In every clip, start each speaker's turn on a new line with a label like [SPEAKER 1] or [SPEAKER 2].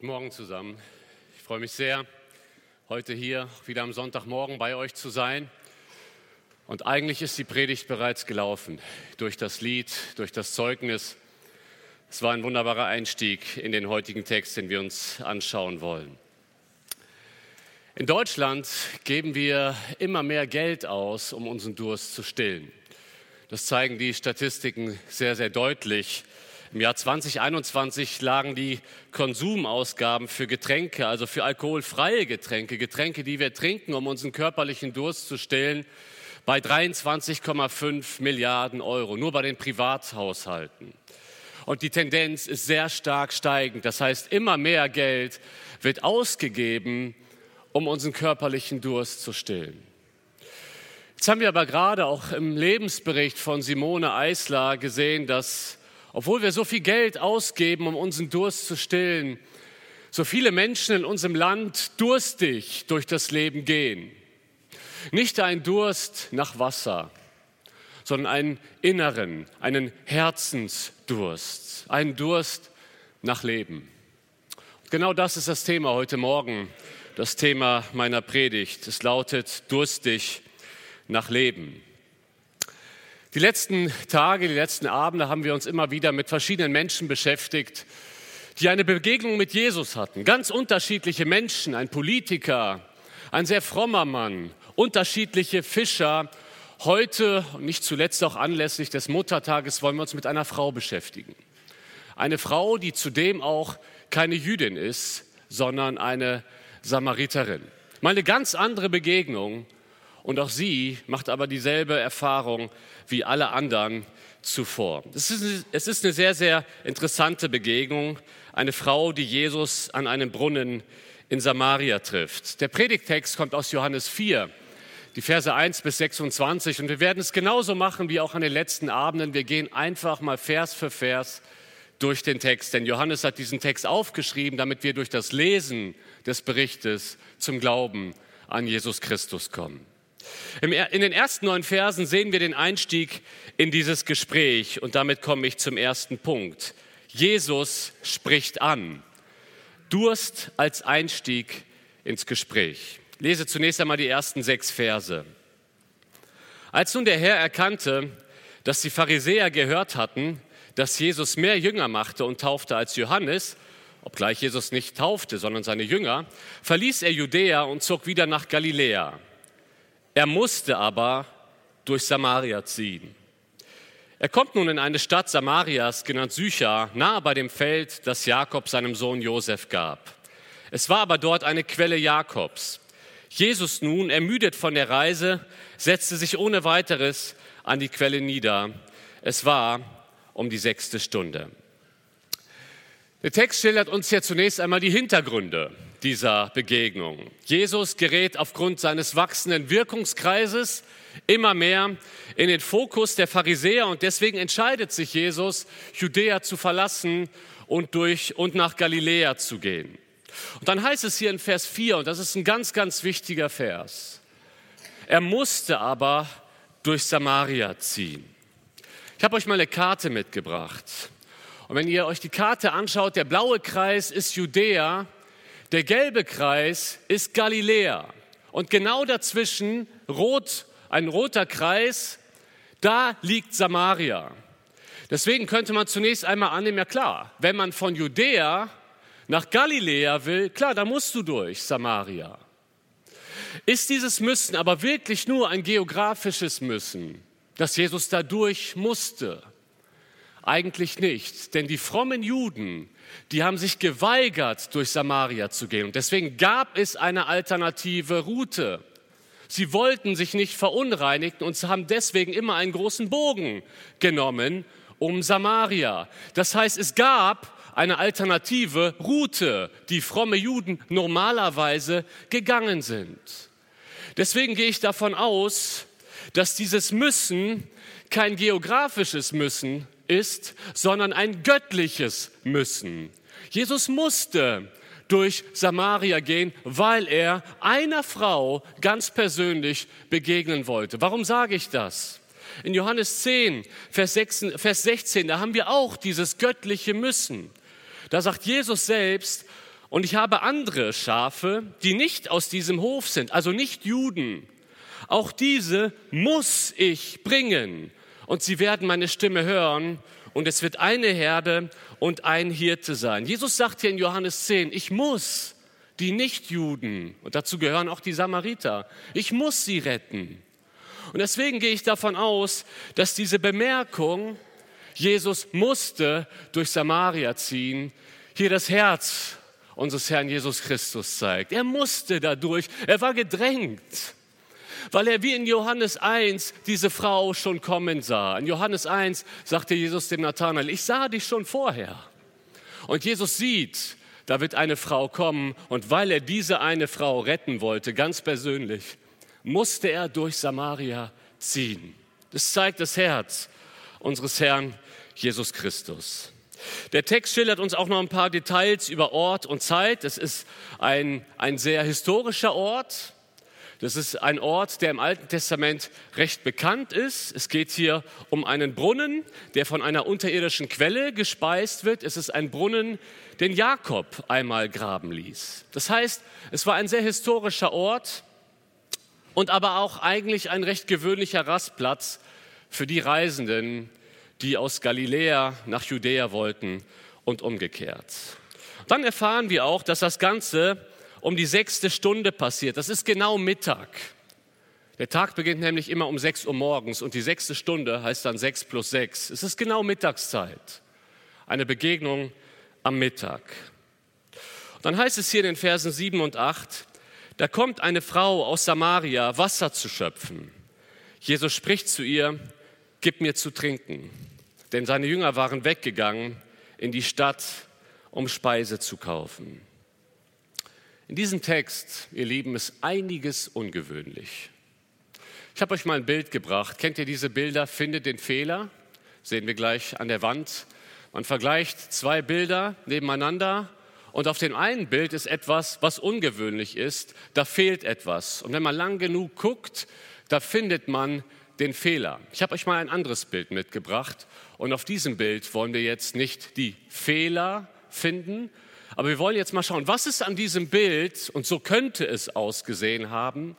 [SPEAKER 1] Guten Morgen zusammen. Ich freue mich sehr, heute hier wieder am Sonntagmorgen bei euch zu sein. Und eigentlich ist die Predigt bereits gelaufen durch das Lied, durch das Zeugnis. Es war ein wunderbarer Einstieg in den heutigen Text, den wir uns anschauen wollen. In Deutschland geben wir immer mehr Geld aus, um unseren Durst zu stillen. Das zeigen die Statistiken sehr, sehr deutlich. Im Jahr 2021 lagen die Konsumausgaben für Getränke, also für alkoholfreie Getränke, Getränke, die wir trinken, um unseren körperlichen Durst zu stillen, bei 23,5 Milliarden Euro, nur bei den Privathaushalten. Und die Tendenz ist sehr stark steigend. Das heißt, immer mehr Geld wird ausgegeben, um unseren körperlichen Durst zu stillen. Jetzt haben wir aber gerade auch im Lebensbericht von Simone Eisler gesehen, dass obwohl wir so viel Geld ausgeben, um unseren Durst zu stillen, so viele Menschen in unserem Land durstig durch das Leben gehen. Nicht ein Durst nach Wasser, sondern einen inneren, einen Herzensdurst, einen Durst nach Leben. Und genau das ist das Thema heute Morgen, das Thema meiner Predigt. Es lautet durstig nach Leben. Die letzten Tage, die letzten Abende haben wir uns immer wieder mit verschiedenen Menschen beschäftigt, die eine Begegnung mit Jesus hatten. Ganz unterschiedliche Menschen, ein Politiker, ein sehr frommer Mann, unterschiedliche Fischer. Heute, und nicht zuletzt auch anlässlich des Muttertages, wollen wir uns mit einer Frau beschäftigen. Eine Frau, die zudem auch keine Jüdin ist, sondern eine Samariterin. Mal eine ganz andere Begegnung und auch sie macht aber dieselbe Erfahrung wie alle anderen zuvor. Es ist, es ist eine sehr, sehr interessante Begegnung. Eine Frau, die Jesus an einem Brunnen in Samaria trifft. Der Predigtext kommt aus Johannes 4, die Verse 1 bis 26. Und wir werden es genauso machen wie auch an den letzten Abenden. Wir gehen einfach mal Vers für Vers durch den Text. Denn Johannes hat diesen Text aufgeschrieben, damit wir durch das Lesen des Berichtes zum Glauben an Jesus Christus kommen. In den ersten neun Versen sehen wir den Einstieg in dieses Gespräch und damit komme ich zum ersten Punkt. Jesus spricht an. Durst als Einstieg ins Gespräch. Lese zunächst einmal die ersten sechs Verse. Als nun der Herr erkannte, dass die Pharisäer gehört hatten, dass Jesus mehr Jünger machte und taufte als Johannes, obgleich Jesus nicht taufte, sondern seine Jünger, verließ er Judäa und zog wieder nach Galiläa. Er musste aber durch Samaria ziehen. Er kommt nun in eine Stadt Samarias, genannt Sychar, nahe bei dem Feld, das Jakob seinem Sohn Josef gab. Es war aber dort eine Quelle Jakobs. Jesus nun, ermüdet von der Reise, setzte sich ohne weiteres an die Quelle nieder. Es war um die sechste Stunde. Der Text schildert uns ja zunächst einmal die Hintergründe dieser Begegnung. Jesus gerät aufgrund seines wachsenden Wirkungskreises immer mehr in den Fokus der Pharisäer und deswegen entscheidet sich Jesus, Judäa zu verlassen und, durch, und nach Galiläa zu gehen. Und dann heißt es hier in Vers 4, und das ist ein ganz, ganz wichtiger Vers, er musste aber durch Samaria ziehen. Ich habe euch mal eine Karte mitgebracht. Und wenn ihr euch die Karte anschaut, der blaue Kreis ist Judäa der gelbe Kreis ist Galiläa und genau dazwischen rot, ein roter Kreis, da liegt Samaria. Deswegen könnte man zunächst einmal annehmen, ja klar, wenn man von Judäa nach Galiläa will, klar, da musst du durch Samaria. Ist dieses Müssen aber wirklich nur ein geografisches Müssen, dass Jesus dadurch musste? Eigentlich nicht, denn die frommen Juden, die haben sich geweigert, durch Samaria zu gehen. Und deswegen gab es eine alternative Route. Sie wollten sich nicht verunreinigen und haben deswegen immer einen großen Bogen genommen um Samaria. Das heißt, es gab eine alternative Route, die fromme Juden normalerweise gegangen sind. Deswegen gehe ich davon aus, dass dieses Müssen kein geografisches Müssen ist, sondern ein göttliches Müssen. Jesus musste durch Samaria gehen, weil er einer Frau ganz persönlich begegnen wollte. Warum sage ich das? In Johannes 10, Vers 16, da haben wir auch dieses göttliche Müssen. Da sagt Jesus selbst, Und ich habe andere Schafe, die nicht aus diesem Hof sind, also nicht Juden. Auch diese muss ich bringen. Und sie werden meine Stimme hören. Und es wird eine Herde und ein Hirte sein. Jesus sagt hier in Johannes 10, ich muss die Nichtjuden, und dazu gehören auch die Samariter, ich muss sie retten. Und deswegen gehe ich davon aus, dass diese Bemerkung, Jesus musste durch Samaria ziehen, hier das Herz unseres Herrn Jesus Christus zeigt. Er musste dadurch, er war gedrängt, weil er wie in Johannes 1 diese Frau schon kommen sah. In Johannes 1 sagte Jesus dem Nathanael, ich sah dich schon vorher. Und Jesus sieht, da wird eine Frau kommen und weil er diese eine Frau retten wollte, ganz persönlich, musste er durch Samaria ziehen. Das zeigt das Herz unseres Herrn Jesus Christus. Der Text schildert uns auch noch ein paar Details über Ort und Zeit. Das ist ein, ein sehr historischer Ort. Das ist ein Ort, der im Alten Testament recht bekannt ist. Es geht hier um einen Brunnen, der von einer unterirdischen Quelle gespeist wird. Es ist ein Brunnen, den Jakob einmal graben ließ. Das heißt, es war ein sehr historischer Ort und aber auch eigentlich ein recht gewöhnlicher Rastplatz für die Reisenden, die aus Galiläa nach Judäa wollten und umgekehrt. Dann erfahren wir auch, dass das Ganze um die sechste Stunde passiert. Das ist genau Mittag. Der Tag beginnt nämlich immer um sechs Uhr morgens und die sechste Stunde heißt dann sechs plus sechs. Es ist genau Mittagszeit. Eine Begegnung am Mittag. Dann heißt es hier in den Versen sieben und acht: da kommt eine Frau aus Samaria, Wasser zu schöpfen. Jesus spricht zu ihr, gib mir zu trinken. Denn seine Jünger waren weggegangen in die Stadt, um Speise zu kaufen. In diesem Text, ihr Lieben, ist einiges ungewöhnlich. Ich habe euch mal ein Bild gebracht. Kennt ihr diese Bilder? Findet den Fehler. Sehen wir gleich an der Wand. Man vergleicht zwei Bilder nebeneinander und auf dem einen Bild ist etwas, was ungewöhnlich ist. Da fehlt etwas. Und wenn man lang genug guckt, da findet man den Fehler. Ich habe euch mal ein anderes Bild mitgebracht und auf diesem Bild wollen wir jetzt nicht die Fehler finden, aber wir wollen jetzt mal schauen, was ist an diesem Bild, und so könnte es ausgesehen haben,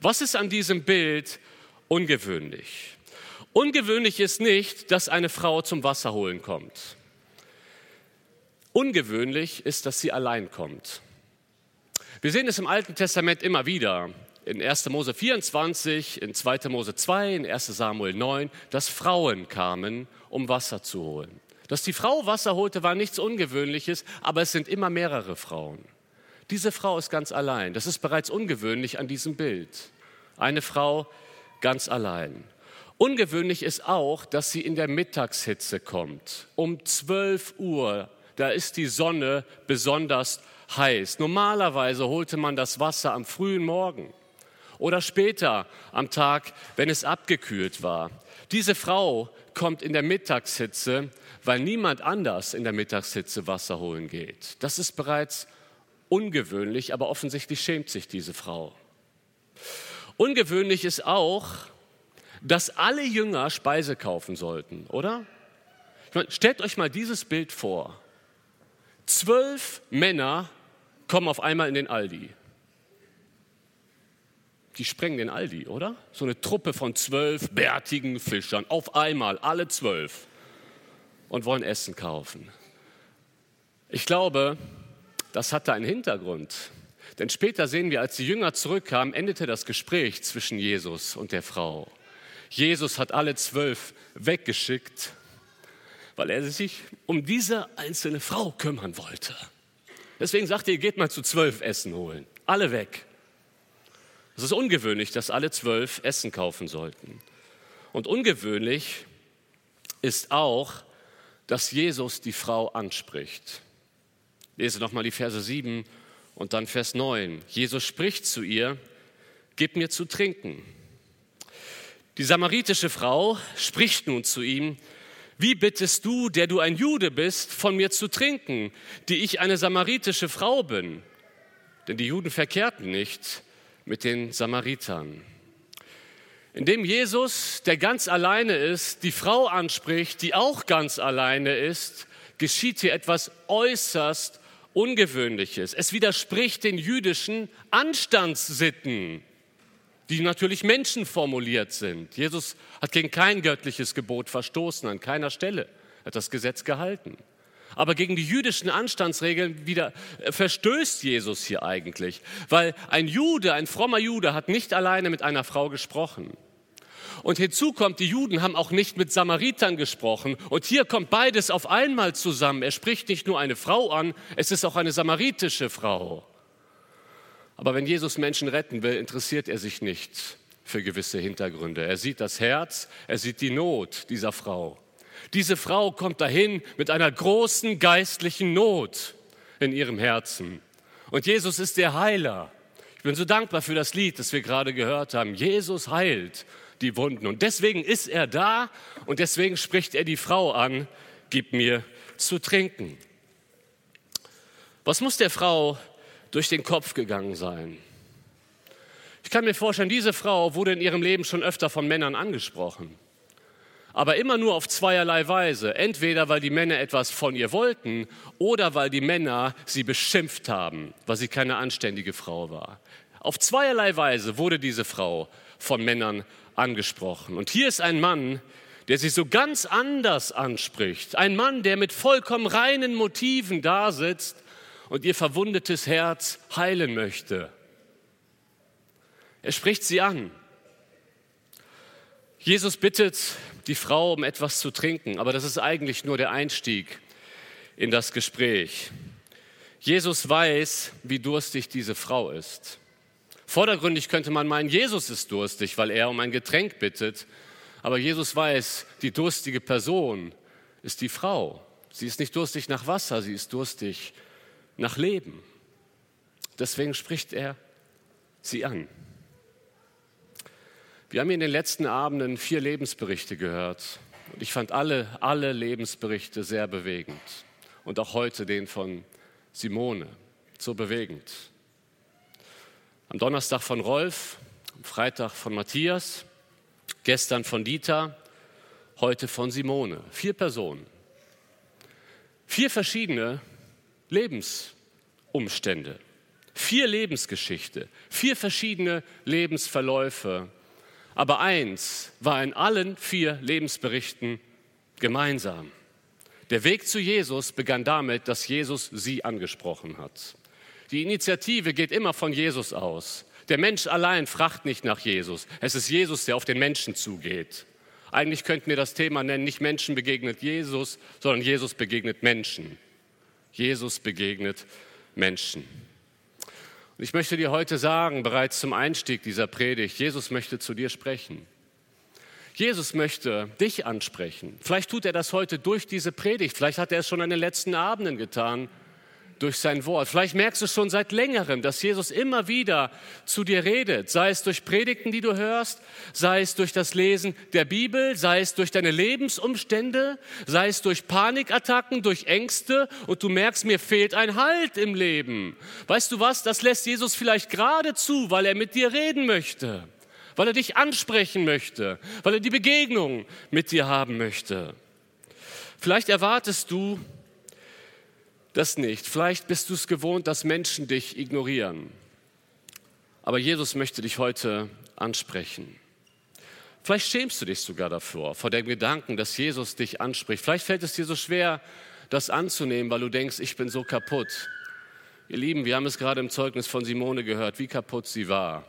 [SPEAKER 1] was ist an diesem Bild ungewöhnlich? Ungewöhnlich ist nicht, dass eine Frau zum Wasser holen kommt. Ungewöhnlich ist, dass sie allein kommt. Wir sehen es im Alten Testament immer wieder in 1. Mose 24, in 2. Mose 2, in 1. Samuel 9, dass Frauen kamen, um Wasser zu holen. Dass die Frau Wasser holte, war nichts Ungewöhnliches, aber es sind immer mehrere Frauen. Diese Frau ist ganz allein. Das ist bereits ungewöhnlich an diesem Bild. Eine Frau ganz allein. Ungewöhnlich ist auch, dass sie in der Mittagshitze kommt. Um 12 Uhr, da ist die Sonne besonders heiß. Normalerweise holte man das Wasser am frühen Morgen oder später am Tag, wenn es abgekühlt war. Diese Frau kommt in der Mittagshitze, weil niemand anders in der Mittagshitze Wasser holen geht. Das ist bereits ungewöhnlich, aber offensichtlich schämt sich diese Frau. Ungewöhnlich ist auch, dass alle Jünger Speise kaufen sollten, oder? Meine, stellt euch mal dieses Bild vor. Zwölf Männer kommen auf einmal in den Aldi die sprengen den Aldi, oder? So eine Truppe von zwölf bärtigen Fischern, auf einmal, alle zwölf, und wollen Essen kaufen. Ich glaube, das hatte einen Hintergrund. Denn später sehen wir, als die Jünger zurückkamen, endete das Gespräch zwischen Jesus und der Frau. Jesus hat alle zwölf weggeschickt, weil er sich um diese einzelne Frau kümmern wollte. Deswegen sagte er, geht mal zu zwölf Essen holen. Alle weg. Es ist ungewöhnlich, dass alle zwölf Essen kaufen sollten. Und ungewöhnlich ist auch, dass Jesus die Frau anspricht. Ich lese nochmal die Verse 7 und dann Vers 9. Jesus spricht zu ihr, gib mir zu trinken. Die samaritische Frau spricht nun zu ihm, wie bittest du, der du ein Jude bist, von mir zu trinken, die ich eine samaritische Frau bin? Denn die Juden verkehrten nicht mit den Samaritern. Indem Jesus, der ganz alleine ist, die Frau anspricht, die auch ganz alleine ist, geschieht hier etwas äußerst Ungewöhnliches. Es widerspricht den jüdischen Anstandssitten, die natürlich menschenformuliert sind. Jesus hat gegen kein göttliches Gebot verstoßen, an keiner Stelle hat das Gesetz gehalten. Aber gegen die jüdischen Anstandsregeln wieder äh, verstößt Jesus hier eigentlich, weil ein Jude, ein frommer Jude hat nicht alleine mit einer Frau gesprochen. Und hinzu kommt, die Juden haben auch nicht mit Samaritern gesprochen. Und hier kommt beides auf einmal zusammen. Er spricht nicht nur eine Frau an, es ist auch eine samaritische Frau. Aber wenn Jesus Menschen retten will, interessiert er sich nicht für gewisse Hintergründe. Er sieht das Herz, er sieht die Not dieser Frau. Diese Frau kommt dahin mit einer großen geistlichen Not in ihrem Herzen. Und Jesus ist der Heiler. Ich bin so dankbar für das Lied, das wir gerade gehört haben. Jesus heilt die Wunden. Und deswegen ist er da und deswegen spricht er die Frau an, gib mir zu trinken. Was muss der Frau durch den Kopf gegangen sein? Ich kann mir vorstellen, diese Frau wurde in ihrem Leben schon öfter von Männern angesprochen. Aber immer nur auf zweierlei Weise. Entweder weil die Männer etwas von ihr wollten oder weil die Männer sie beschimpft haben, weil sie keine anständige Frau war. Auf zweierlei Weise wurde diese Frau von Männern angesprochen. Und hier ist ein Mann, der sie so ganz anders anspricht. Ein Mann, der mit vollkommen reinen Motiven da sitzt und ihr verwundetes Herz heilen möchte. Er spricht sie an. Jesus bittet die Frau um etwas zu trinken, aber das ist eigentlich nur der Einstieg in das Gespräch. Jesus weiß, wie durstig diese Frau ist. Vordergründig könnte man meinen, Jesus ist durstig, weil er um ein Getränk bittet. Aber Jesus weiß, die durstige Person ist die Frau. Sie ist nicht durstig nach Wasser, sie ist durstig nach Leben. Deswegen spricht er sie an. Wir haben in den letzten Abenden vier Lebensberichte gehört. Und ich fand alle, alle Lebensberichte sehr bewegend. Und auch heute den von Simone, so bewegend. Am Donnerstag von Rolf, am Freitag von Matthias, gestern von Dieter, heute von Simone. Vier Personen. Vier verschiedene Lebensumstände. Vier Lebensgeschichte. Vier verschiedene Lebensverläufe. Aber eins war in allen vier Lebensberichten gemeinsam. Der Weg zu Jesus begann damit, dass Jesus sie angesprochen hat. Die Initiative geht immer von Jesus aus. Der Mensch allein fragt nicht nach Jesus. Es ist Jesus, der auf den Menschen zugeht. Eigentlich könnten wir das Thema nennen, nicht Menschen begegnet Jesus, sondern Jesus begegnet Menschen. Jesus begegnet Menschen. Und ich möchte dir heute sagen, bereits zum Einstieg dieser Predigt, Jesus möchte zu dir sprechen. Jesus möchte dich ansprechen. Vielleicht tut er das heute durch diese Predigt. Vielleicht hat er es schon an den letzten Abenden getan durch sein Wort. Vielleicht merkst du schon seit längerem, dass Jesus immer wieder zu dir redet, sei es durch Predigten, die du hörst, sei es durch das Lesen der Bibel, sei es durch deine Lebensumstände, sei es durch Panikattacken, durch Ängste und du merkst, mir fehlt ein Halt im Leben. Weißt du was, das lässt Jesus vielleicht gerade zu, weil er mit dir reden möchte, weil er dich ansprechen möchte, weil er die Begegnung mit dir haben möchte. Vielleicht erwartest du, das nicht. Vielleicht bist du es gewohnt, dass Menschen dich ignorieren. Aber Jesus möchte dich heute ansprechen. Vielleicht schämst du dich sogar davor, vor dem Gedanken, dass Jesus dich anspricht. Vielleicht fällt es dir so schwer, das anzunehmen, weil du denkst, ich bin so kaputt. Ihr Lieben, wir haben es gerade im Zeugnis von Simone gehört, wie kaputt sie war.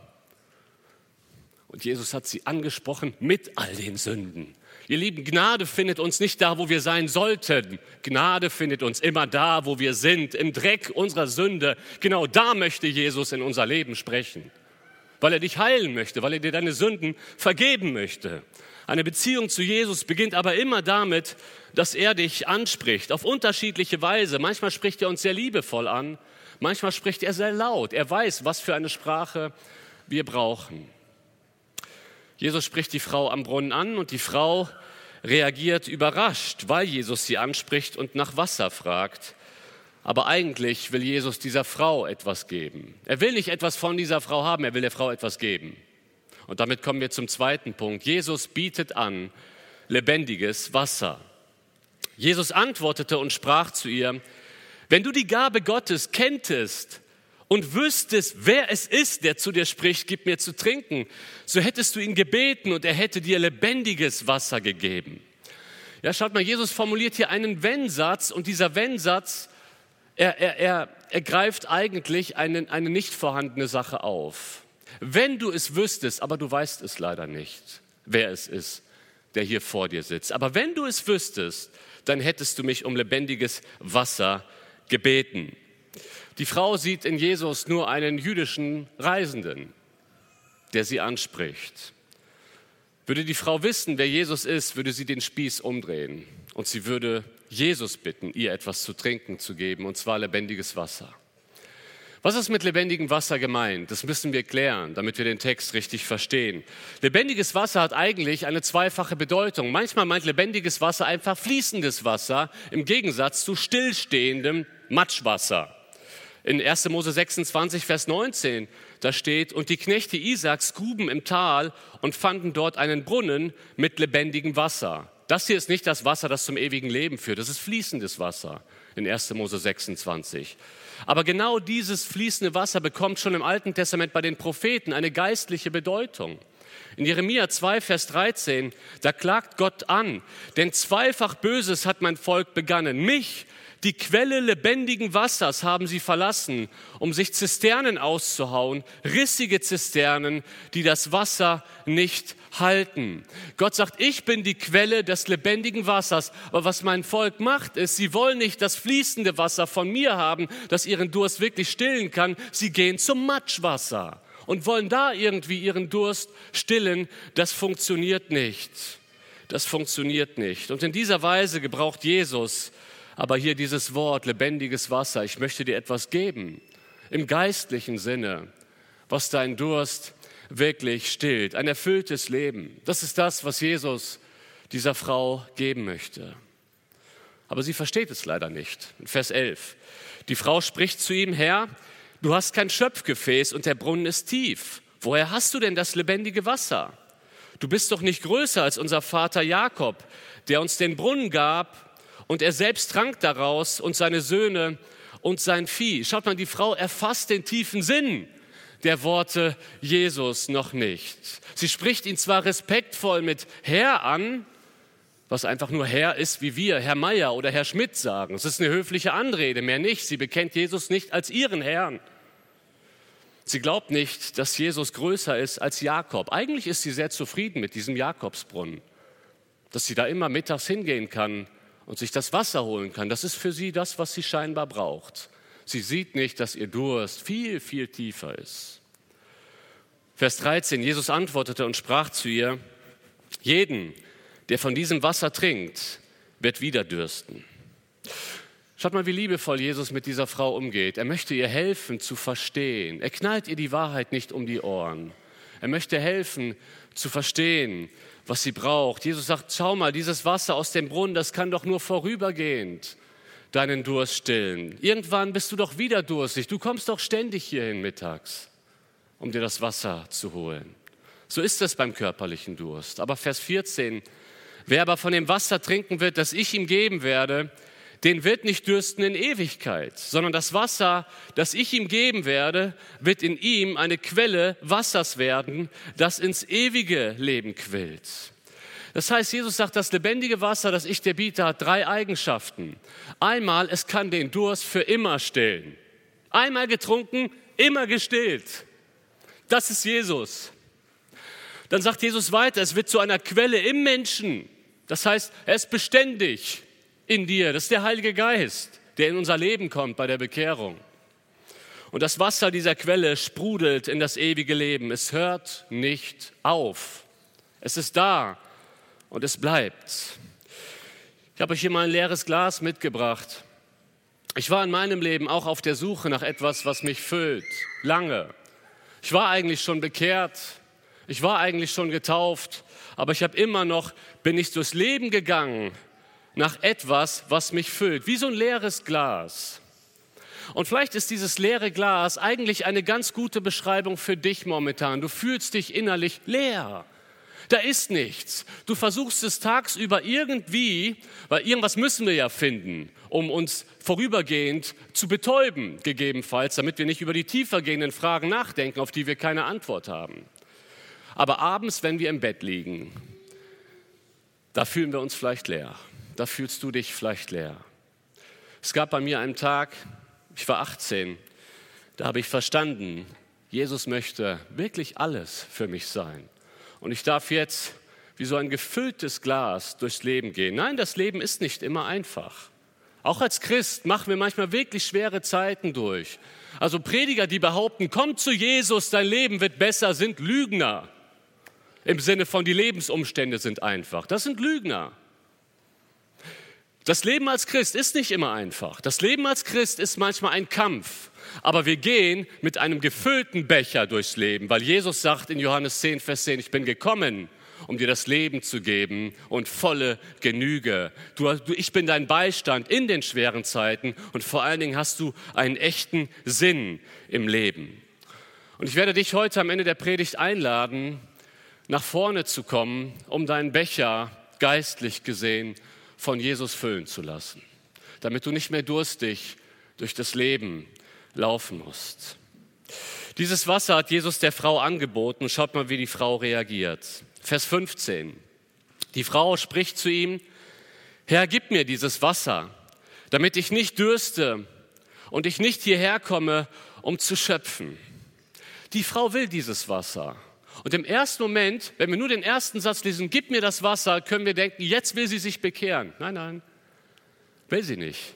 [SPEAKER 1] Und Jesus hat sie angesprochen mit all den Sünden. Ihr Lieben, Gnade findet uns nicht da, wo wir sein sollten. Gnade findet uns immer da, wo wir sind, im Dreck unserer Sünde. Genau da möchte Jesus in unser Leben sprechen, weil er dich heilen möchte, weil er dir deine Sünden vergeben möchte. Eine Beziehung zu Jesus beginnt aber immer damit, dass er dich anspricht, auf unterschiedliche Weise. Manchmal spricht er uns sehr liebevoll an, manchmal spricht er sehr laut. Er weiß, was für eine Sprache wir brauchen. Jesus spricht die Frau am Brunnen an und die Frau reagiert überrascht, weil Jesus sie anspricht und nach Wasser fragt. Aber eigentlich will Jesus dieser Frau etwas geben. Er will nicht etwas von dieser Frau haben, er will der Frau etwas geben. Und damit kommen wir zum zweiten Punkt. Jesus bietet an lebendiges Wasser. Jesus antwortete und sprach zu ihr, Wenn du die Gabe Gottes kenntest und wüsstest, wer es ist, der zu dir spricht, gib mir zu trinken, so hättest du ihn gebeten und er hätte dir lebendiges Wasser gegeben. Ja, schaut mal, Jesus formuliert hier einen Wenn-Satz und dieser Wenn-Satz, er, er, er, er greift eigentlich eine, eine nicht vorhandene Sache auf. Wenn du es wüsstest, aber du weißt es leider nicht, wer es ist, der hier vor dir sitzt. Aber wenn du es wüsstest, dann hättest du mich um lebendiges Wasser gebeten. Die Frau sieht in Jesus nur einen jüdischen Reisenden, der sie anspricht. Würde die Frau wissen, wer Jesus ist, würde sie den Spieß umdrehen und sie würde Jesus bitten, ihr etwas zu trinken zu geben, und zwar lebendiges Wasser. Was ist mit lebendigem Wasser gemeint? Das müssen wir klären, damit wir den Text richtig verstehen. Lebendiges Wasser hat eigentlich eine zweifache Bedeutung. Manchmal meint lebendiges Wasser einfach fließendes Wasser im Gegensatz zu stillstehendem Matschwasser. In 1. Mose 26, Vers 19, da steht, und die Knechte Isaaks gruben im Tal und fanden dort einen Brunnen mit lebendigem Wasser. Das hier ist nicht das Wasser, das zum ewigen Leben führt, das ist fließendes Wasser in 1. Mose 26. Aber genau dieses fließende Wasser bekommt schon im Alten Testament bei den Propheten eine geistliche Bedeutung. In Jeremia 2, Vers 13, da klagt Gott an, denn zweifach Böses hat mein Volk begangen. Mich, die Quelle lebendigen Wassers haben sie verlassen, um sich Zisternen auszuhauen, rissige Zisternen, die das Wasser nicht halten. Gott sagt, ich bin die Quelle des lebendigen Wassers. Aber was mein Volk macht, ist, sie wollen nicht das fließende Wasser von mir haben, das ihren Durst wirklich stillen kann. Sie gehen zum Matschwasser und wollen da irgendwie ihren Durst stillen. Das funktioniert nicht. Das funktioniert nicht. Und in dieser Weise gebraucht Jesus aber hier dieses Wort, lebendiges Wasser, ich möchte dir etwas geben, im geistlichen Sinne, was dein Durst wirklich stillt. Ein erfülltes Leben. Das ist das, was Jesus dieser Frau geben möchte. Aber sie versteht es leider nicht. Vers 11. Die Frau spricht zu ihm, Herr, du hast kein Schöpfgefäß und der Brunnen ist tief. Woher hast du denn das lebendige Wasser? Du bist doch nicht größer als unser Vater Jakob, der uns den Brunnen gab und er selbst trank daraus und seine Söhne und sein Vieh. Schaut mal, die Frau erfasst den tiefen Sinn der Worte Jesus noch nicht. Sie spricht ihn zwar respektvoll mit Herr an, was einfach nur Herr ist, wie wir Herr Meier oder Herr Schmidt sagen. Es ist eine höfliche Anrede, mehr nicht. Sie bekennt Jesus nicht als ihren Herrn. Sie glaubt nicht, dass Jesus größer ist als Jakob. Eigentlich ist sie sehr zufrieden mit diesem Jakobsbrunnen, dass sie da immer mittags hingehen kann und sich das Wasser holen kann, das ist für sie das, was sie scheinbar braucht. Sie sieht nicht, dass ihr Durst viel, viel tiefer ist. Vers 13, Jesus antwortete und sprach zu ihr, jeden, der von diesem Wasser trinkt, wird wieder dürsten. Schaut mal, wie liebevoll Jesus mit dieser Frau umgeht. Er möchte ihr helfen zu verstehen. Er knallt ihr die Wahrheit nicht um die Ohren. Er möchte helfen zu verstehen, was sie braucht. Jesus sagt, schau mal, dieses Wasser aus dem Brunnen, das kann doch nur vorübergehend deinen Durst stillen. Irgendwann bist du doch wieder durstig. Du kommst doch ständig hierhin mittags, um dir das Wasser zu holen. So ist es beim körperlichen Durst. Aber Vers 14, wer aber von dem Wasser trinken wird, das ich ihm geben werde, den wird nicht dürsten in Ewigkeit, sondern das Wasser, das ich ihm geben werde, wird in ihm eine Quelle Wassers werden, das ins ewige Leben quillt. Das heißt, Jesus sagt, das lebendige Wasser, das ich dir biete, hat drei Eigenschaften. Einmal, es kann den Durst für immer stillen. Einmal getrunken, immer gestillt. Das ist Jesus. Dann sagt Jesus weiter, es wird zu einer Quelle im Menschen. Das heißt, er ist beständig in dir. Das ist der Heilige Geist, der in unser Leben kommt bei der Bekehrung. Und das Wasser dieser Quelle sprudelt in das ewige Leben. Es hört nicht auf. Es ist da und es bleibt. Ich habe euch hier mal ein leeres Glas mitgebracht. Ich war in meinem Leben auch auf der Suche nach etwas, was mich füllt. Lange. Ich war eigentlich schon bekehrt. Ich war eigentlich schon getauft. Aber ich habe immer noch, bin ich durchs Leben gegangen nach etwas, was mich füllt, wie so ein leeres Glas. Und vielleicht ist dieses leere Glas eigentlich eine ganz gute Beschreibung für dich momentan. Du fühlst dich innerlich leer. Da ist nichts. Du versuchst es tagsüber irgendwie, weil irgendwas müssen wir ja finden, um uns vorübergehend zu betäuben, gegebenenfalls, damit wir nicht über die tiefergehenden Fragen nachdenken, auf die wir keine Antwort haben. Aber abends, wenn wir im Bett liegen, da fühlen wir uns vielleicht leer. Da fühlst du dich vielleicht leer. Es gab bei mir einen Tag, ich war 18, da habe ich verstanden, Jesus möchte wirklich alles für mich sein. Und ich darf jetzt wie so ein gefülltes Glas durchs Leben gehen. Nein, das Leben ist nicht immer einfach. Auch als Christ machen wir manchmal wirklich schwere Zeiten durch. Also Prediger, die behaupten, komm zu Jesus, dein Leben wird besser, sind Lügner. Im Sinne von, die Lebensumstände sind einfach. Das sind Lügner. Das Leben als Christ ist nicht immer einfach. Das Leben als Christ ist manchmal ein Kampf. Aber wir gehen mit einem gefüllten Becher durchs Leben, weil Jesus sagt in Johannes 10, Vers 10, ich bin gekommen, um dir das Leben zu geben und volle Genüge. Du, du, ich bin dein Beistand in den schweren Zeiten und vor allen Dingen hast du einen echten Sinn im Leben. Und ich werde dich heute am Ende der Predigt einladen, nach vorne zu kommen, um deinen Becher geistlich gesehen von Jesus füllen zu lassen, damit du nicht mehr durstig durch das Leben laufen musst. Dieses Wasser hat Jesus der Frau angeboten. Schaut mal, wie die Frau reagiert. Vers 15. Die Frau spricht zu ihm, Herr, gib mir dieses Wasser, damit ich nicht dürste und ich nicht hierher komme, um zu schöpfen. Die Frau will dieses Wasser. Und im ersten Moment, wenn wir nur den ersten Satz lesen, gib mir das Wasser, können wir denken, jetzt will sie sich bekehren. Nein, nein, will sie nicht.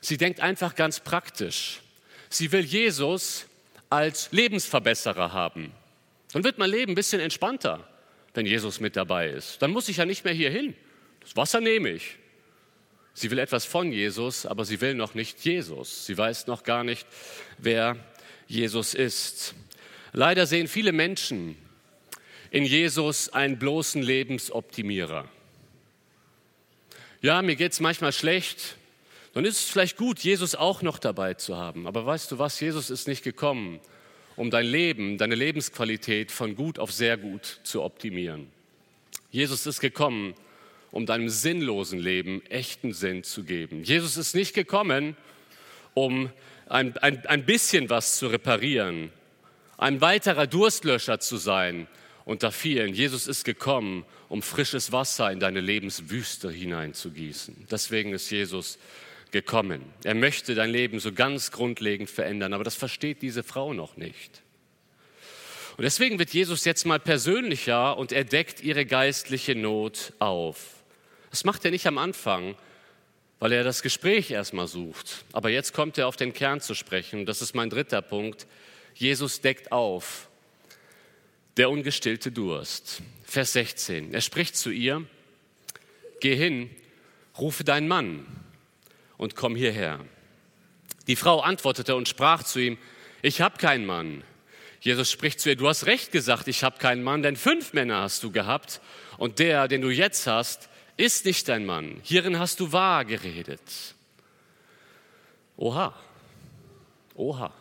[SPEAKER 1] Sie denkt einfach ganz praktisch. Sie will Jesus als Lebensverbesserer haben. Dann wird mein Leben ein bisschen entspannter, wenn Jesus mit dabei ist. Dann muss ich ja nicht mehr hier hin. Das Wasser nehme ich. Sie will etwas von Jesus, aber sie will noch nicht Jesus. Sie weiß noch gar nicht, wer Jesus ist. Leider sehen viele Menschen in Jesus einen bloßen Lebensoptimierer. Ja, mir geht es manchmal schlecht, dann ist es vielleicht gut, Jesus auch noch dabei zu haben. Aber weißt du was, Jesus ist nicht gekommen, um dein Leben, deine Lebensqualität von gut auf sehr gut zu optimieren. Jesus ist gekommen, um deinem sinnlosen Leben echten Sinn zu geben. Jesus ist nicht gekommen, um ein, ein, ein bisschen was zu reparieren, ein weiterer Durstlöscher zu sein, unter vielen. Jesus ist gekommen, um frisches Wasser in deine Lebenswüste hineinzugießen. Deswegen ist Jesus gekommen. Er möchte dein Leben so ganz grundlegend verändern, aber das versteht diese Frau noch nicht. Und deswegen wird Jesus jetzt mal persönlicher und er deckt ihre geistliche Not auf. Das macht er nicht am Anfang, weil er das Gespräch erstmal sucht. Aber jetzt kommt er auf den Kern zu sprechen. Das ist mein dritter Punkt. Jesus deckt auf der ungestillte Durst. Vers 16. Er spricht zu ihr, geh hin, rufe deinen Mann und komm hierher. Die Frau antwortete und sprach zu ihm, ich habe keinen Mann. Jesus spricht zu ihr, du hast recht gesagt, ich habe keinen Mann, denn fünf Männer hast du gehabt und der, den du jetzt hast, ist nicht dein Mann. Hierin hast du wahr geredet. Oha, oha.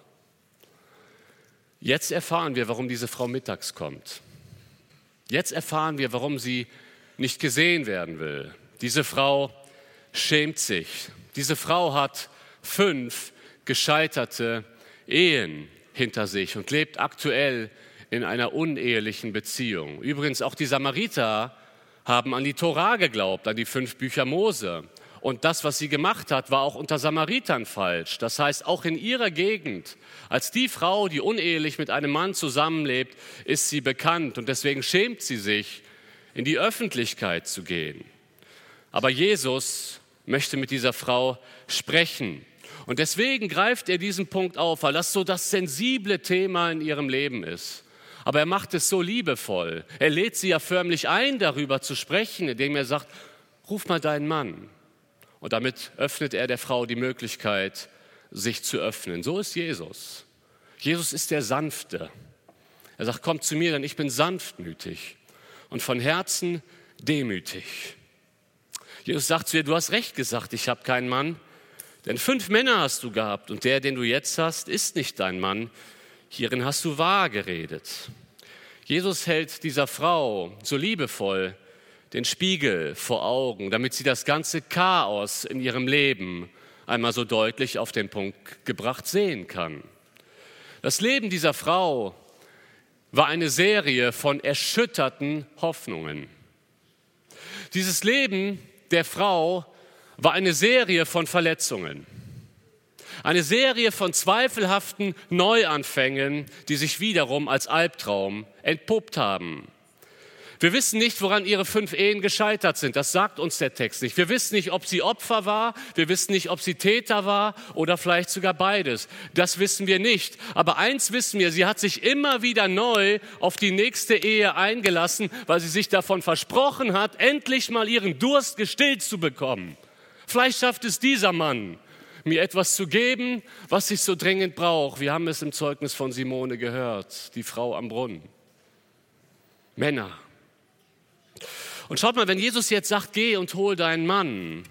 [SPEAKER 1] Jetzt erfahren wir, warum diese Frau mittags kommt. Jetzt erfahren wir, warum sie nicht gesehen werden will. Diese Frau schämt sich. Diese Frau hat fünf gescheiterte Ehen hinter sich und lebt aktuell in einer unehelichen Beziehung. Übrigens, auch die Samariter haben an die Torah geglaubt, an die fünf Bücher Mose. Und das, was sie gemacht hat, war auch unter Samaritern falsch. Das heißt, auch in ihrer Gegend, als die Frau, die unehelich mit einem Mann zusammenlebt, ist sie bekannt und deswegen schämt sie sich, in die Öffentlichkeit zu gehen. Aber Jesus möchte mit dieser Frau sprechen. Und deswegen greift er diesen Punkt auf, weil das so das sensible Thema in ihrem Leben ist. Aber er macht es so liebevoll. Er lädt sie ja förmlich ein, darüber zu sprechen, indem er sagt, ruf mal deinen Mann. Und damit öffnet er der Frau die Möglichkeit, sich zu öffnen. So ist Jesus. Jesus ist der Sanfte. Er sagt, kommt zu mir, denn ich bin sanftmütig und von Herzen demütig. Jesus sagt zu ihr, du hast recht gesagt, ich habe keinen Mann, denn fünf Männer hast du gehabt und der, den du jetzt hast, ist nicht dein Mann. Hierin hast du wahr geredet. Jesus hält dieser Frau so liebevoll den Spiegel vor Augen, damit sie das ganze Chaos in ihrem Leben einmal so deutlich auf den Punkt gebracht sehen kann. Das Leben dieser Frau war eine Serie von erschütterten Hoffnungen. Dieses Leben der Frau war eine Serie von Verletzungen. Eine Serie von zweifelhaften Neuanfängen, die sich wiederum als Albtraum entpuppt haben. Wir wissen nicht, woran ihre fünf Ehen gescheitert sind. Das sagt uns der Text nicht. Wir wissen nicht, ob sie Opfer war. Wir wissen nicht, ob sie Täter war oder vielleicht sogar beides. Das wissen wir nicht. Aber eins wissen wir, sie hat sich immer wieder neu auf die nächste Ehe eingelassen, weil sie sich davon versprochen hat, endlich mal ihren Durst gestillt zu bekommen. Vielleicht schafft es dieser Mann, mir etwas zu geben, was ich so dringend brauche. Wir haben es im Zeugnis von Simone gehört, die Frau am Brunnen. Männer. Und schaut mal, wenn Jesus jetzt sagt, geh und hol deinen Mann,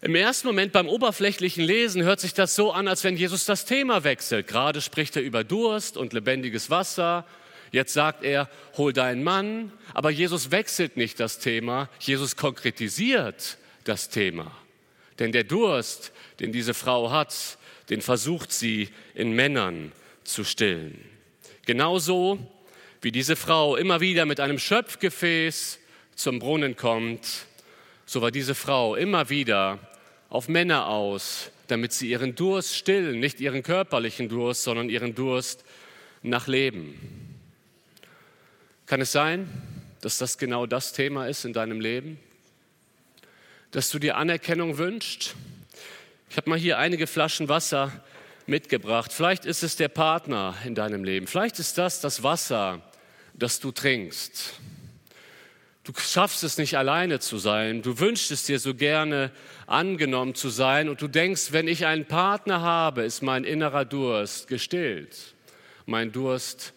[SPEAKER 1] im ersten Moment beim oberflächlichen Lesen hört sich das so an, als wenn Jesus das Thema wechselt. Gerade spricht er über Durst und lebendiges Wasser. Jetzt sagt er, hol deinen Mann. Aber Jesus wechselt nicht das Thema. Jesus konkretisiert das Thema. Denn der Durst, den diese Frau hat, den versucht sie in Männern zu stillen. Genauso wie diese Frau immer wieder mit einem Schöpfgefäß zum Brunnen kommt, so war diese Frau immer wieder auf Männer aus, damit sie ihren Durst stillen, nicht ihren körperlichen Durst, sondern ihren Durst nach Leben. Kann es sein, dass das genau das Thema ist in deinem Leben? Dass du dir Anerkennung wünschst? Ich habe mal hier einige Flaschen Wasser mitgebracht. Vielleicht ist es der Partner in deinem Leben. Vielleicht ist das das Wasser, das du trinkst. Du schaffst es nicht alleine zu sein. Du wünschst es dir so gerne angenommen zu sein und du denkst, wenn ich einen Partner habe, ist mein innerer Durst gestillt. Mein Durst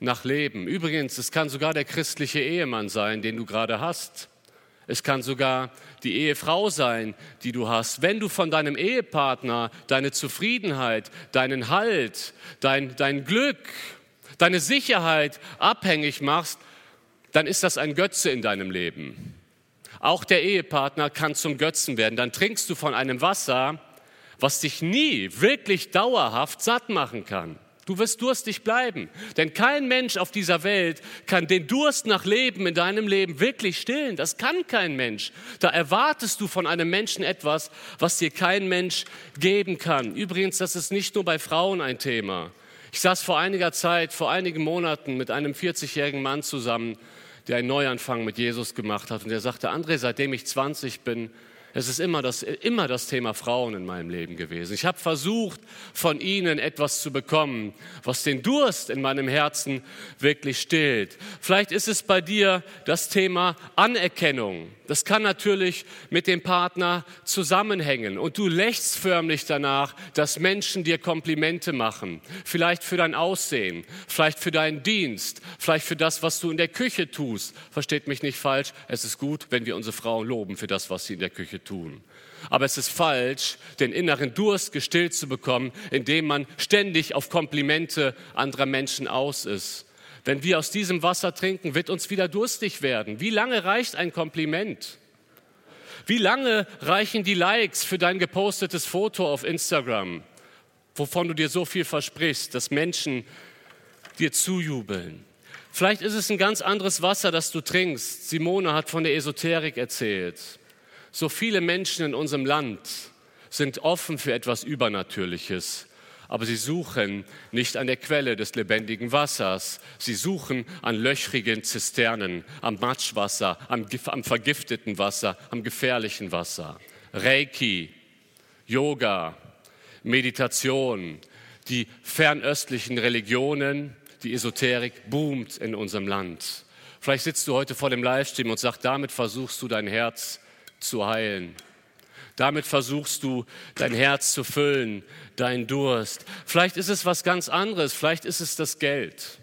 [SPEAKER 1] nach Leben. Übrigens, es kann sogar der christliche Ehemann sein, den du gerade hast. Es kann sogar die Ehefrau sein, die du hast. Wenn du von deinem Ehepartner deine Zufriedenheit, deinen Halt, dein, dein Glück, deine Sicherheit abhängig machst, dann ist das ein Götze in deinem Leben. Auch der Ehepartner kann zum Götzen werden. Dann trinkst du von einem Wasser, was dich nie wirklich dauerhaft satt machen kann. Du wirst durstig bleiben, denn kein Mensch auf dieser Welt kann den Durst nach Leben in deinem Leben wirklich stillen. Das kann kein Mensch. Da erwartest du von einem Menschen etwas, was dir kein Mensch geben kann. Übrigens, das ist nicht nur bei Frauen ein Thema. Ich saß vor einiger Zeit, vor einigen Monaten mit einem 40-jährigen Mann zusammen, der einen Neuanfang mit Jesus gemacht hat und der sagte, André, seitdem ich 20 bin, es ist immer das, immer das Thema Frauen in meinem Leben gewesen. Ich habe versucht, von ihnen etwas zu bekommen, was den Durst in meinem Herzen wirklich stillt. Vielleicht ist es bei dir das Thema Anerkennung. Das kann natürlich mit dem Partner zusammenhängen und du lächst förmlich danach, dass Menschen dir Komplimente machen. Vielleicht für dein Aussehen, vielleicht für deinen Dienst, vielleicht für das, was du in der Küche tust. Versteht mich nicht falsch, es ist gut, wenn wir unsere Frauen loben für das, was sie in der Küche tun. Aber es ist falsch, den inneren Durst gestillt zu bekommen, indem man ständig auf Komplimente anderer Menschen aus ist. Wenn wir aus diesem Wasser trinken, wird uns wieder durstig werden. Wie lange reicht ein Kompliment? Wie lange reichen die Likes für dein gepostetes Foto auf Instagram, wovon du dir so viel versprichst, dass Menschen dir zujubeln? Vielleicht ist es ein ganz anderes Wasser, das du trinkst. Simone hat von der Esoterik erzählt. So viele Menschen in unserem Land sind offen für etwas Übernatürliches aber sie suchen nicht an der Quelle des lebendigen Wassers. Sie suchen an löchrigen Zisternen, am Matschwasser, am, am vergifteten Wasser, am gefährlichen Wasser. Reiki, Yoga, Meditation, die fernöstlichen Religionen, die Esoterik boomt in unserem Land. Vielleicht sitzt du heute vor dem Livestream und sagst, damit versuchst du dein Herz zu heilen. Damit versuchst du dein Herz zu füllen, deinen Durst. Vielleicht ist es was ganz anderes, vielleicht ist es das Geld.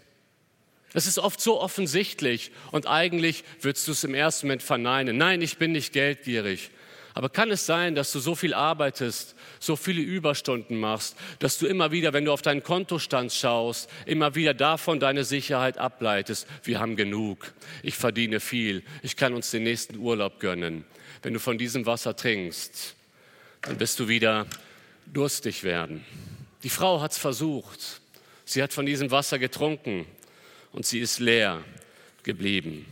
[SPEAKER 1] Es ist oft so offensichtlich und eigentlich würdest du es im ersten Moment verneinen. Nein, ich bin nicht geldgierig. Aber kann es sein, dass du so viel arbeitest, so viele Überstunden machst, dass du immer wieder, wenn du auf deinen Kontostand schaust, immer wieder davon deine Sicherheit ableitest? Wir haben genug, ich verdiene viel, ich kann uns den nächsten Urlaub gönnen. Wenn du von diesem Wasser trinkst, dann wirst du wieder durstig werden. Die Frau hat es versucht. Sie hat von diesem Wasser getrunken und sie ist leer geblieben.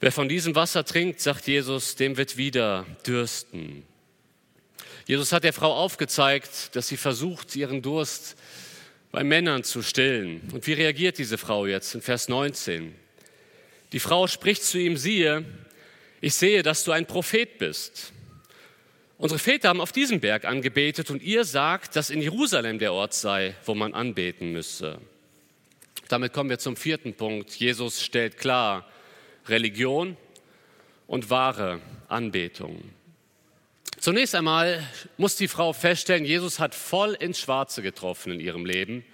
[SPEAKER 1] Wer von diesem Wasser trinkt, sagt Jesus, dem wird wieder dürsten. Jesus hat der Frau aufgezeigt, dass sie versucht, ihren Durst bei Männern zu stillen. Und wie reagiert diese Frau jetzt in Vers 19? Die Frau spricht zu ihm, siehe, ich sehe, dass du ein Prophet bist. Unsere Väter haben auf diesem Berg angebetet und ihr sagt, dass in Jerusalem der Ort sei, wo man anbeten müsse. Damit kommen wir zum vierten Punkt. Jesus stellt klar, Religion und wahre Anbetung. Zunächst einmal muss die Frau feststellen, Jesus hat voll ins Schwarze getroffen in ihrem Leben.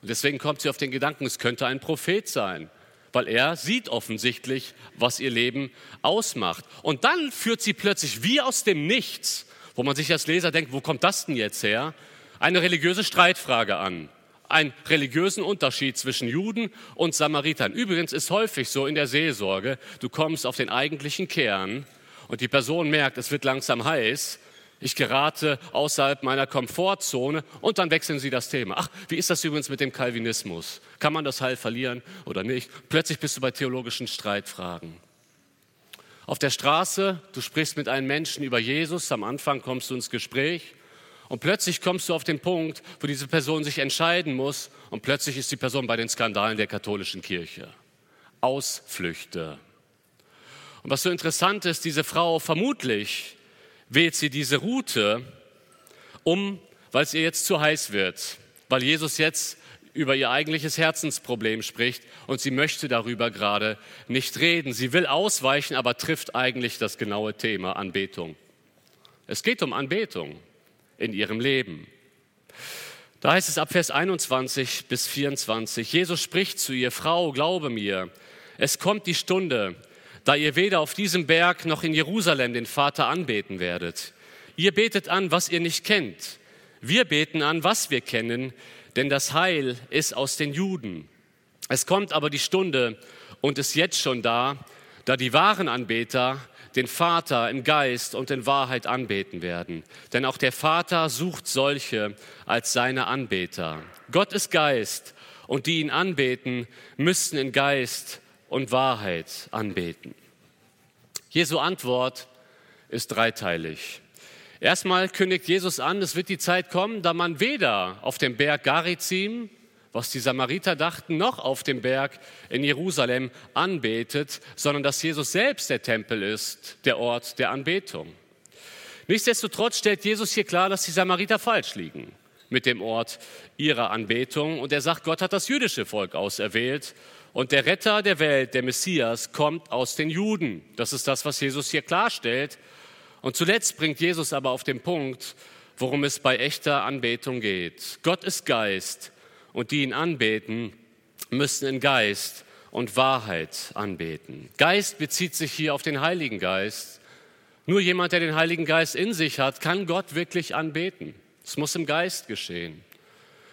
[SPEAKER 1] Und deswegen kommt sie auf den Gedanken, es könnte ein Prophet sein, weil er sieht offensichtlich, was ihr Leben ausmacht. Und dann führt sie plötzlich wie aus dem Nichts, wo man sich als Leser denkt, wo kommt das denn jetzt her, eine religiöse Streitfrage an einen religiösen Unterschied zwischen Juden und Samaritern. Übrigens ist häufig so in der Seelsorge, du kommst auf den eigentlichen Kern und die Person merkt, es wird langsam heiß, ich gerate außerhalb meiner Komfortzone und dann wechseln sie das Thema. Ach, wie ist das übrigens mit dem Calvinismus? Kann man das Heil verlieren oder nicht? Plötzlich bist du bei theologischen Streitfragen. Auf der Straße, du sprichst mit einem Menschen über Jesus, am Anfang kommst du ins Gespräch und plötzlich kommst du auf den Punkt, wo diese Person sich entscheiden muss und plötzlich ist die Person bei den Skandalen der katholischen Kirche. Ausflüchte. Und was so interessant ist, diese Frau vermutlich wählt sie diese Route, um, weil es ihr jetzt zu heiß wird, weil Jesus jetzt über ihr eigentliches Herzensproblem spricht und sie möchte darüber gerade nicht reden. Sie will ausweichen, aber trifft eigentlich das genaue Thema Anbetung. Es geht um Anbetung in ihrem Leben. Da heißt es ab Vers 21 bis 24, Jesus spricht zu ihr, Frau, glaube mir, es kommt die Stunde, da ihr weder auf diesem Berg noch in Jerusalem den Vater anbeten werdet. Ihr betet an, was ihr nicht kennt. Wir beten an, was wir kennen, denn das Heil ist aus den Juden. Es kommt aber die Stunde und ist jetzt schon da, da die wahren Anbeter den Vater im Geist und in Wahrheit anbeten werden. Denn auch der Vater sucht solche als seine Anbeter. Gott ist Geist und die ihn anbeten, müssten in Geist und Wahrheit anbeten. Jesu Antwort ist dreiteilig. Erstmal kündigt Jesus an, es wird die Zeit kommen, da man weder auf dem Berg Garizim was die Samariter dachten, noch auf dem Berg in Jerusalem anbetet, sondern dass Jesus selbst der Tempel ist, der Ort der Anbetung. Nichtsdestotrotz stellt Jesus hier klar, dass die Samariter falsch liegen mit dem Ort ihrer Anbetung. Und er sagt, Gott hat das jüdische Volk auserwählt und der Retter der Welt, der Messias, kommt aus den Juden. Das ist das, was Jesus hier klarstellt. Und zuletzt bringt Jesus aber auf den Punkt, worum es bei echter Anbetung geht. Gott ist Geist und die ihn anbeten, müssen in Geist und Wahrheit anbeten. Geist bezieht sich hier auf den Heiligen Geist. Nur jemand, der den Heiligen Geist in sich hat, kann Gott wirklich anbeten. Es muss im Geist geschehen.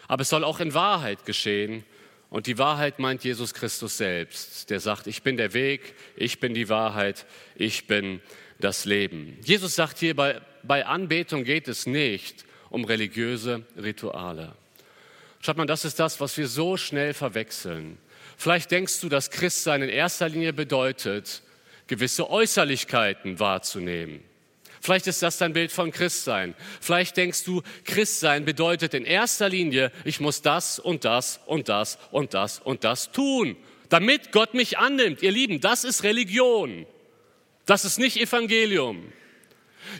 [SPEAKER 1] Aber es soll auch in Wahrheit geschehen. Und die Wahrheit meint Jesus Christus selbst, der sagt, ich bin der Weg, ich bin die Wahrheit, ich bin das Leben. Jesus sagt hier, bei, bei Anbetung geht es nicht um religiöse Rituale. Schaut mal, das ist das, was wir so schnell verwechseln. Vielleicht denkst du, dass Christsein in erster Linie bedeutet, gewisse Äußerlichkeiten wahrzunehmen. Vielleicht ist das dein Bild von Christsein. Vielleicht denkst du, Christsein bedeutet in erster Linie, ich muss das und das und das und das und das tun, damit Gott mich annimmt. Ihr Lieben, das ist Religion. Das ist nicht Evangelium.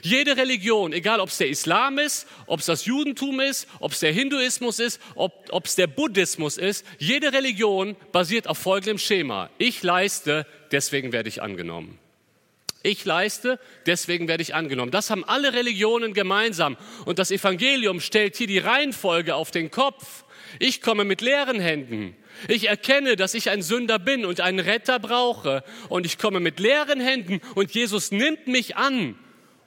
[SPEAKER 1] Jede Religion, egal ob es der Islam ist, ob es das Judentum ist, ob es der Hinduismus ist, ob es der Buddhismus ist, jede Religion basiert auf folgendem Schema. Ich leiste, deswegen werde ich angenommen. Ich leiste, deswegen werde ich angenommen. Das haben alle Religionen gemeinsam. Und das Evangelium stellt hier die Reihenfolge auf den Kopf. Ich komme mit leeren Händen. Ich erkenne, dass ich ein Sünder bin und einen Retter brauche. Und ich komme mit leeren Händen und Jesus nimmt mich an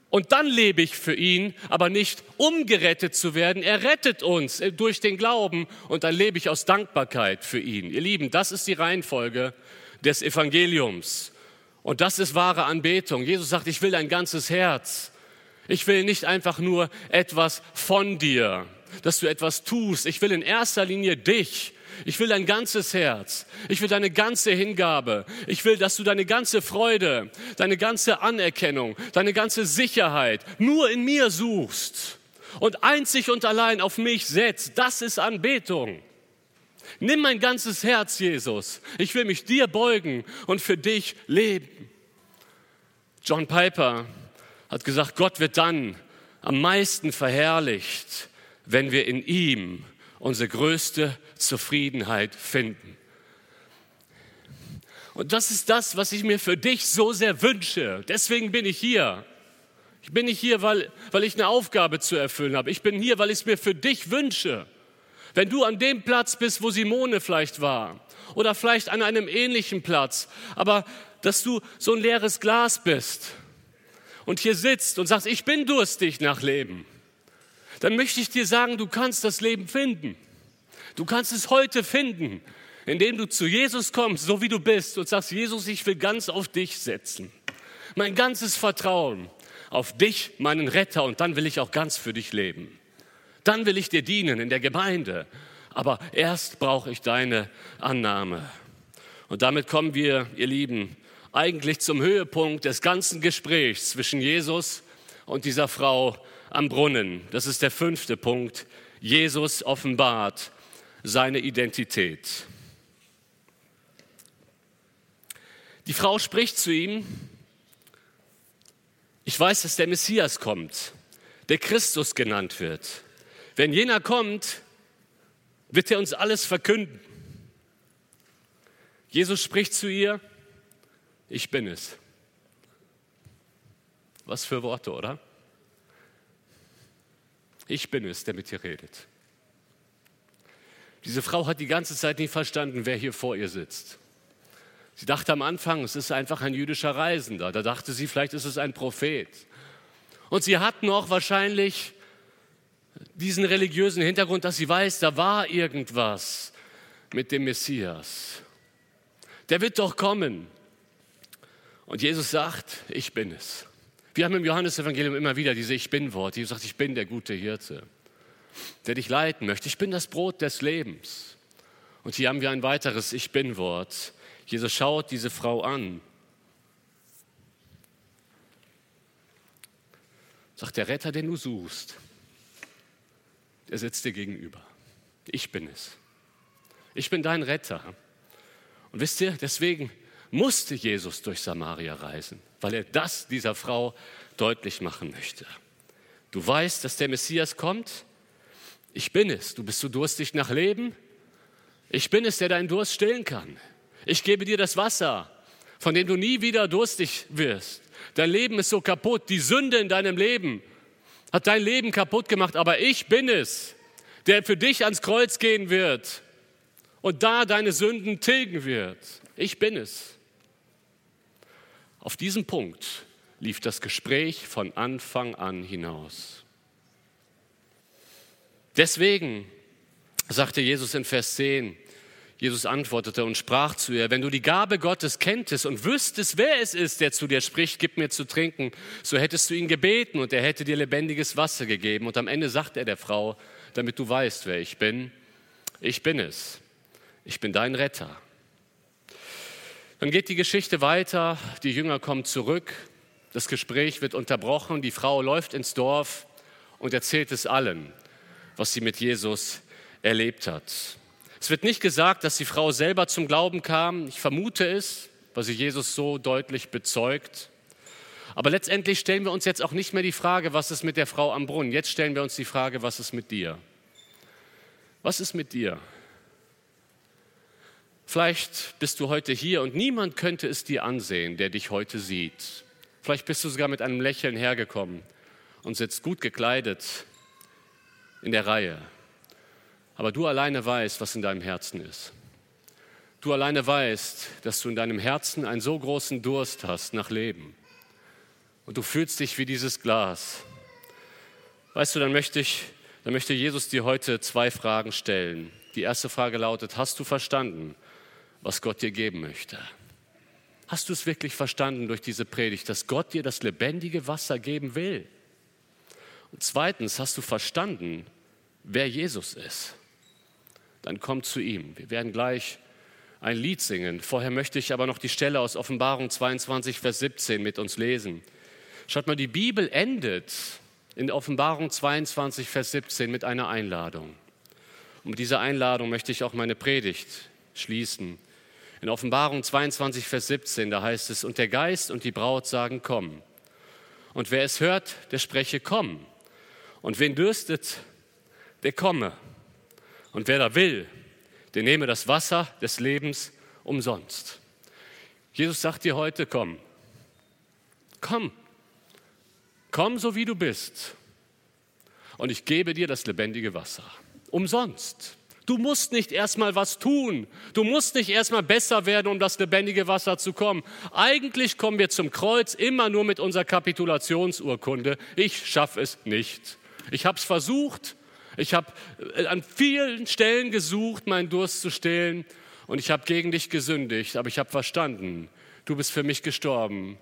[SPEAKER 1] Und dann lebe ich für ihn, aber nicht um gerettet zu werden. Er rettet uns durch den Glauben und dann lebe ich aus Dankbarkeit für ihn. Ihr Lieben, das ist die Reihenfolge des Evangeliums. Und das ist wahre Anbetung. Jesus sagt, ich will dein ganzes Herz. Ich will nicht einfach nur etwas von dir, dass du etwas tust. Ich will in erster Linie dich. Ich will dein ganzes Herz. Ich will deine ganze Hingabe. Ich will, dass du deine ganze Freude, deine ganze Anerkennung, deine ganze Sicherheit nur in mir suchst und einzig und allein auf mich setzt. Das ist Anbetung. Nimm mein ganzes Herz, Jesus. Ich will mich dir beugen und für dich leben. John Piper hat gesagt, Gott wird dann am meisten verherrlicht, wenn wir in ihm unsere größte Zufriedenheit finden. Und das ist das, was ich mir für dich so sehr wünsche. Deswegen bin ich hier. Ich bin nicht hier, weil, weil ich eine Aufgabe zu erfüllen habe. Ich bin hier, weil ich es mir für dich wünsche. Wenn du an dem Platz bist, wo Simone vielleicht war, oder vielleicht an einem ähnlichen Platz, aber dass du so ein leeres Glas bist und hier sitzt und sagst, ich bin durstig nach Leben dann möchte ich dir sagen, du kannst das Leben finden. Du kannst es heute finden, indem du zu Jesus kommst, so wie du bist, und sagst, Jesus, ich will ganz auf dich setzen. Mein ganzes Vertrauen auf dich, meinen Retter, und dann will ich auch ganz für dich leben. Dann will ich dir dienen in der Gemeinde. Aber erst brauche ich deine Annahme. Und damit kommen wir, ihr Lieben, eigentlich zum Höhepunkt des ganzen Gesprächs zwischen Jesus und dieser Frau am Brunnen. Das ist der fünfte Punkt. Jesus offenbart seine Identität. Die Frau spricht zu ihm, ich weiß, dass der Messias kommt, der Christus genannt wird. Wenn jener kommt, wird er uns alles verkünden. Jesus spricht zu ihr, ich bin es. Was für Worte, oder? Ich bin es, der mit dir redet. Diese Frau hat die ganze Zeit nicht verstanden, wer hier vor ihr sitzt. Sie dachte am Anfang, es ist einfach ein jüdischer Reisender. Da dachte sie, vielleicht ist es ein Prophet. Und sie hat noch wahrscheinlich diesen religiösen Hintergrund, dass sie weiß, da war irgendwas mit dem Messias. Der wird doch kommen. Und Jesus sagt, ich bin es. Wir haben im Johannesevangelium immer wieder diese Ich bin-Worte. Jesus sagt, ich bin der gute Hirte, der dich leiten möchte. Ich bin das Brot des Lebens. Und hier haben wir ein weiteres Ich bin-Wort. Jesus schaut diese Frau an. Sagt der Retter, den du suchst, der sitzt dir gegenüber. Ich bin es. Ich bin dein Retter. Und wisst ihr, deswegen musste Jesus durch Samaria reisen, weil er das dieser Frau deutlich machen möchte. Du weißt, dass der Messias kommt? Ich bin es. Du bist so durstig nach Leben? Ich bin es, der deinen Durst stillen kann. Ich gebe dir das Wasser, von dem du nie wieder durstig wirst. Dein Leben ist so kaputt. Die Sünde in deinem Leben hat dein Leben kaputt gemacht. Aber ich bin es, der für dich ans Kreuz gehen wird und da deine Sünden tilgen wird. Ich bin es. Auf diesen Punkt lief das Gespräch von Anfang an hinaus. Deswegen sagte Jesus in Vers 10, Jesus antwortete und sprach zu ihr, wenn du die Gabe Gottes kenntest und wüsstest, wer es ist, der zu dir spricht, gib mir zu trinken, so hättest du ihn gebeten und er hätte dir lebendiges Wasser gegeben. Und am Ende sagt er der Frau, damit du weißt, wer ich bin, ich bin es, ich bin dein Retter. Dann geht die Geschichte weiter, die Jünger kommen zurück, das Gespräch wird unterbrochen, die Frau läuft ins Dorf und erzählt es allen, was sie mit Jesus erlebt hat. Es wird nicht gesagt, dass die Frau selber zum Glauben kam. Ich vermute es, weil sie Jesus so deutlich bezeugt. Aber letztendlich stellen wir uns jetzt auch nicht mehr die Frage, was ist mit der Frau am Brunnen. Jetzt stellen wir uns die Frage, was ist mit dir? Was ist mit dir? Vielleicht bist du heute hier und niemand könnte es dir ansehen, der dich heute sieht. Vielleicht bist du sogar mit einem Lächeln hergekommen und sitzt gut gekleidet in der Reihe. Aber du alleine weißt, was in deinem Herzen ist. Du alleine weißt, dass du in deinem Herzen einen so großen Durst hast nach Leben. und du fühlst dich wie dieses Glas. Weißt du, dann möchte ich, dann möchte Jesus dir heute zwei Fragen stellen. Die erste Frage lautet, hast du verstanden, was Gott dir geben möchte? Hast du es wirklich verstanden durch diese Predigt, dass Gott dir das lebendige Wasser geben will? Und zweitens, hast du verstanden, wer Jesus ist? Dann komm zu ihm. Wir werden gleich ein Lied singen. Vorher möchte ich aber noch die Stelle aus Offenbarung 22, Vers 17 mit uns lesen. Schaut mal, die Bibel endet in Offenbarung 22, Vers 17 mit einer Einladung. Und mit dieser Einladung möchte ich auch meine Predigt schließen. In Offenbarung 22, Vers 17, da heißt es, und der Geist und die Braut sagen, komm. Und wer es hört, der spreche, komm. Und wen dürstet, der komme. Und wer da will, der nehme das Wasser des Lebens umsonst. Jesus sagt dir heute, komm. Komm. Komm so wie du bist. Und ich gebe dir das lebendige Wasser. Umsonst. Du musst nicht erstmal was tun. Du musst nicht erstmal besser werden, um das lebendige Wasser zu kommen. Eigentlich kommen wir zum Kreuz immer nur mit unserer Kapitulationsurkunde. Ich schaffe es nicht. Ich habe es versucht. Ich habe äh, an vielen Stellen gesucht, meinen Durst zu stillen. Und ich habe gegen dich gesündigt. Aber ich habe verstanden, du bist für mich gestorben.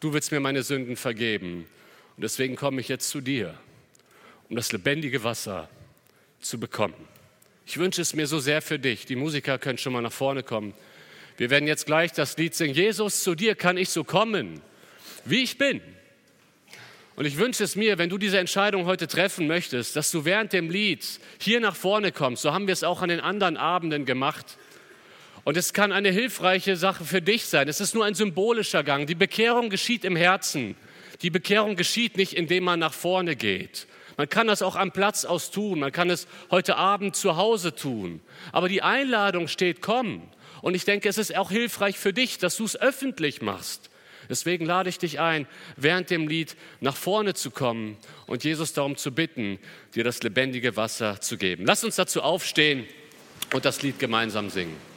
[SPEAKER 1] Du willst mir meine Sünden vergeben. Und deswegen komme ich jetzt zu dir, um das lebendige Wasser zu bekommen. Ich wünsche es mir so sehr für dich. Die Musiker können schon mal nach vorne kommen. Wir werden jetzt gleich das Lied singen. Jesus, zu dir kann ich so kommen, wie ich bin. Und ich wünsche es mir, wenn du diese Entscheidung heute treffen möchtest, dass du während dem Lied hier nach vorne kommst. So haben wir es auch an den anderen Abenden gemacht. Und es kann eine hilfreiche Sache für dich sein. Es ist nur ein symbolischer Gang. Die Bekehrung geschieht im Herzen. Die Bekehrung geschieht nicht, indem man nach vorne geht. Man kann das auch am Platz aus tun. Man kann es heute Abend zu Hause tun. Aber die Einladung steht, komm. Und ich denke, es ist auch hilfreich für dich, dass du es öffentlich machst. Deswegen lade ich dich ein, während dem Lied nach vorne zu kommen und Jesus darum zu bitten, dir das lebendige Wasser zu geben. Lass uns dazu aufstehen und das Lied gemeinsam singen.